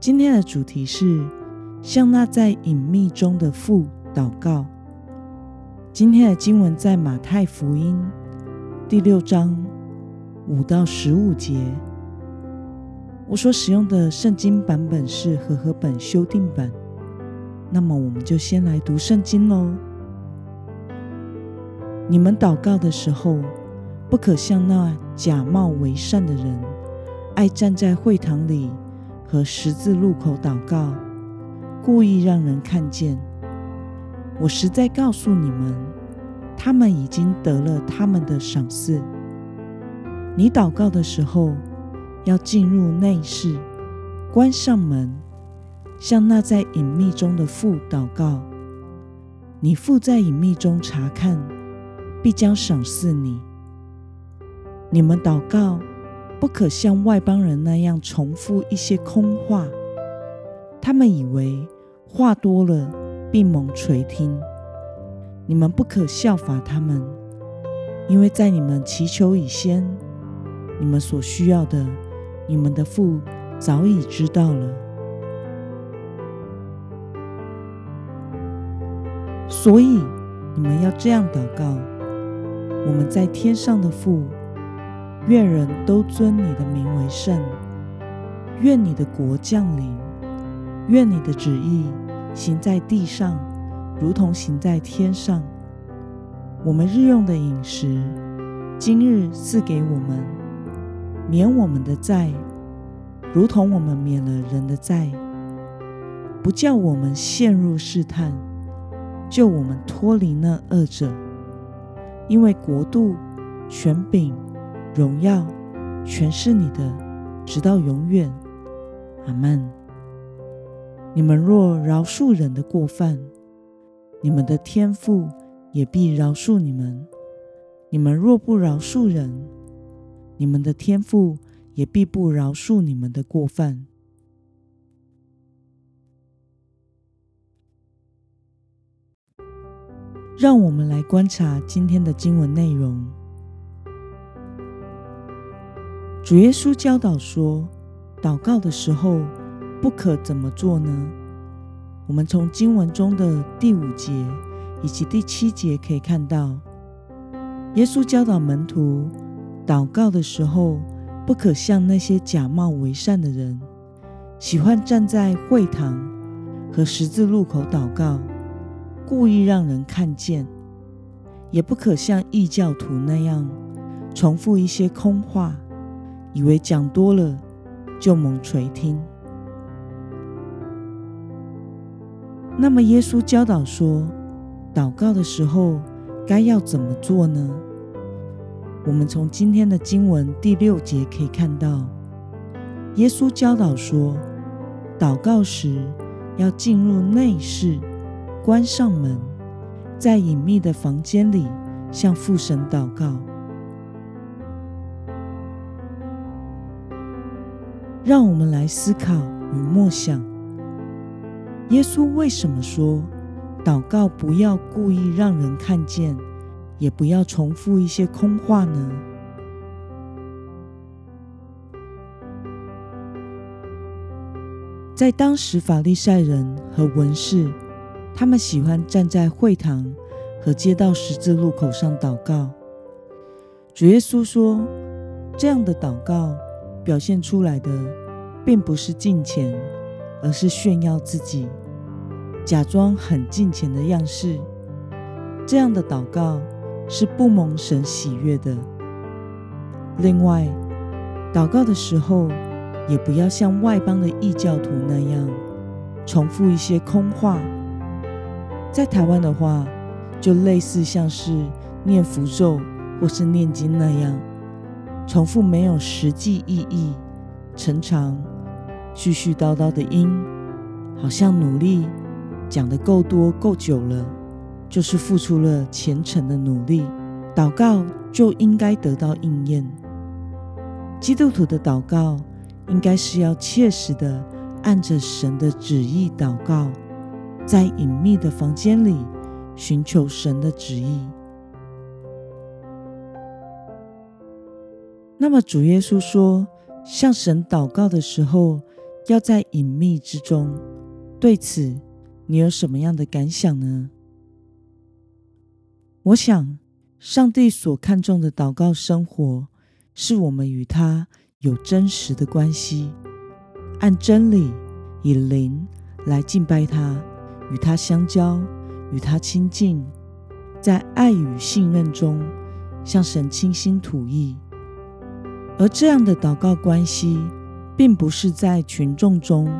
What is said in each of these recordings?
今天的主题是向那在隐秘中的父祷告。今天的经文在马太福音第六章五到十五节。我所使用的圣经版本是和合本修订版。那么，我们就先来读圣经喽。你们祷告的时候，不可像那假冒为善的人，爱站在会堂里。和十字路口祷告，故意让人看见。我实在告诉你们，他们已经得了他们的赏赐。你祷告的时候，要进入内室，关上门，向那在隐秘中的父祷告。你父在隐秘中查看，必将赏赐你。你们祷告。不可像外邦人那样重复一些空话，他们以为话多了必蒙垂听。你们不可效法他们，因为在你们祈求以先，你们所需要的，你们的父早已知道了。所以你们要这样祷告：我们在天上的父。愿人都尊你的名为圣，愿你的国降临，愿你的旨意行在地上，如同行在天上。我们日用的饮食，今日赐给我们，免我们的债，如同我们免了人的债，不叫我们陷入试探，救我们脱离那恶者，因为国度、权柄。荣耀全是你的，直到永远。阿门。你们若饶恕人的过犯，你们的天父也必饶恕你们；你们若不饶恕人，你们的天父也必不饶恕你们的过犯。让我们来观察今天的经文内容。主耶稣教导说：“祷告的时候不可怎么做呢？”我们从经文中的第五节以及第七节可以看到，耶稣教导门徒，祷告的时候不可像那些假冒为善的人，喜欢站在会堂和十字路口祷告，故意让人看见；也不可像异教徒那样重复一些空话。以为讲多了就猛垂听。那么耶稣教导说，祷告的时候该要怎么做呢？我们从今天的经文第六节可以看到，耶稣教导说，祷告时要进入内室，关上门，在隐秘的房间里向父神祷告。让我们来思考与默想：耶稣为什么说祷告不要故意让人看见，也不要重复一些空话呢？在当时，法利赛人和文士，他们喜欢站在会堂和街道十字路口上祷告。主耶稣说，这样的祷告。表现出来的并不是敬虔，而是炫耀自己，假装很敬虔的样式。这样的祷告是不蒙神喜悦的。另外，祷告的时候也不要像外邦的异教徒那样重复一些空话。在台湾的话，就类似像是念符咒或是念经那样。重复没有实际意义、成长、絮絮叨叨的音，好像努力讲的够多够久了，就是付出了虔诚的努力，祷告就应该得到应验。基督徒的祷告应该是要切实的按着神的旨意祷告，在隐秘的房间里寻求神的旨意。那么主耶稣说，向神祷告的时候，要在隐秘之中。对此，你有什么样的感想呢？我想，上帝所看重的祷告生活，是我们与他有真实的关系，按真理以灵来敬拜他，与他相交，与他亲近，在爱与信任中向神倾心吐意。而这样的祷告关系，并不是在群众中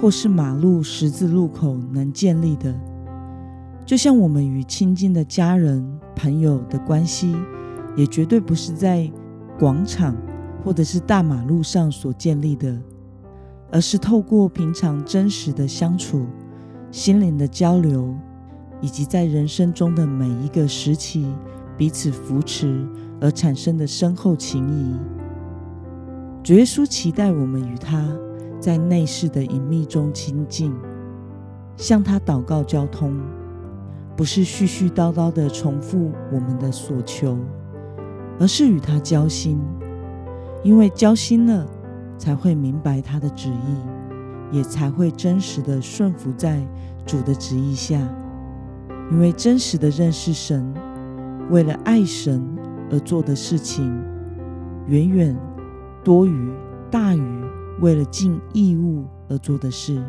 或是马路十字路口能建立的。就像我们与亲近的家人、朋友的关系，也绝对不是在广场或者是大马路上所建立的，而是透过平常真实的相处、心灵的交流，以及在人生中的每一个时期彼此扶持而产生的深厚情谊。主耶稣期待我们与他在内室的隐秘中亲近，向他祷告交通，不是絮絮叨叨的重复我们的所求，而是与他交心。因为交心了，才会明白他的旨意，也才会真实的顺服在主的旨意下。因为真实的认识神，为了爱神而做的事情，远远。多于大于为了尽义务而做的事。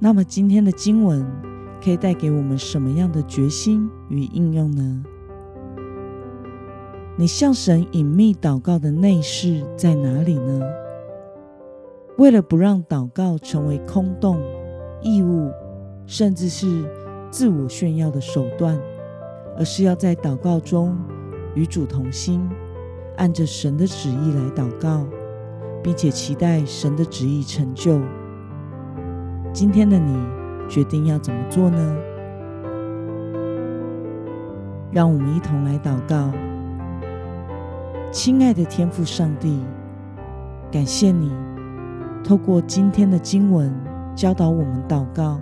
那么今天的经文可以带给我们什么样的决心与应用呢？你向神隐秘祷告的内室在哪里呢？为了不让祷告成为空洞、义务，甚至是自我炫耀的手段，而是要在祷告中与主同心。按着神的旨意来祷告，并且期待神的旨意成就。今天的你决定要怎么做呢？让我们一同来祷告。亲爱的天父上帝，感谢你透过今天的经文教导我们祷告，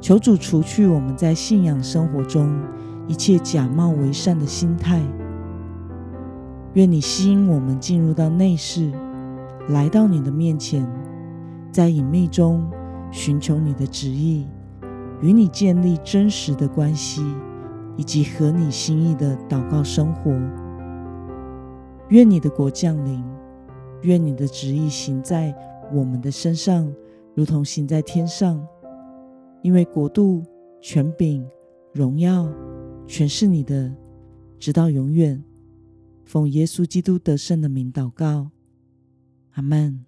求主除去我们在信仰生活中一切假冒为善的心态。愿你吸引我们进入到内室，来到你的面前，在隐秘中寻求你的旨意，与你建立真实的关系，以及合你心意的祷告生活。愿你的国降临，愿你的旨意行在我们的身上，如同行在天上。因为国度、权柄、荣耀，全是你的，直到永远。奉耶稣基督得胜的名祷告，阿门。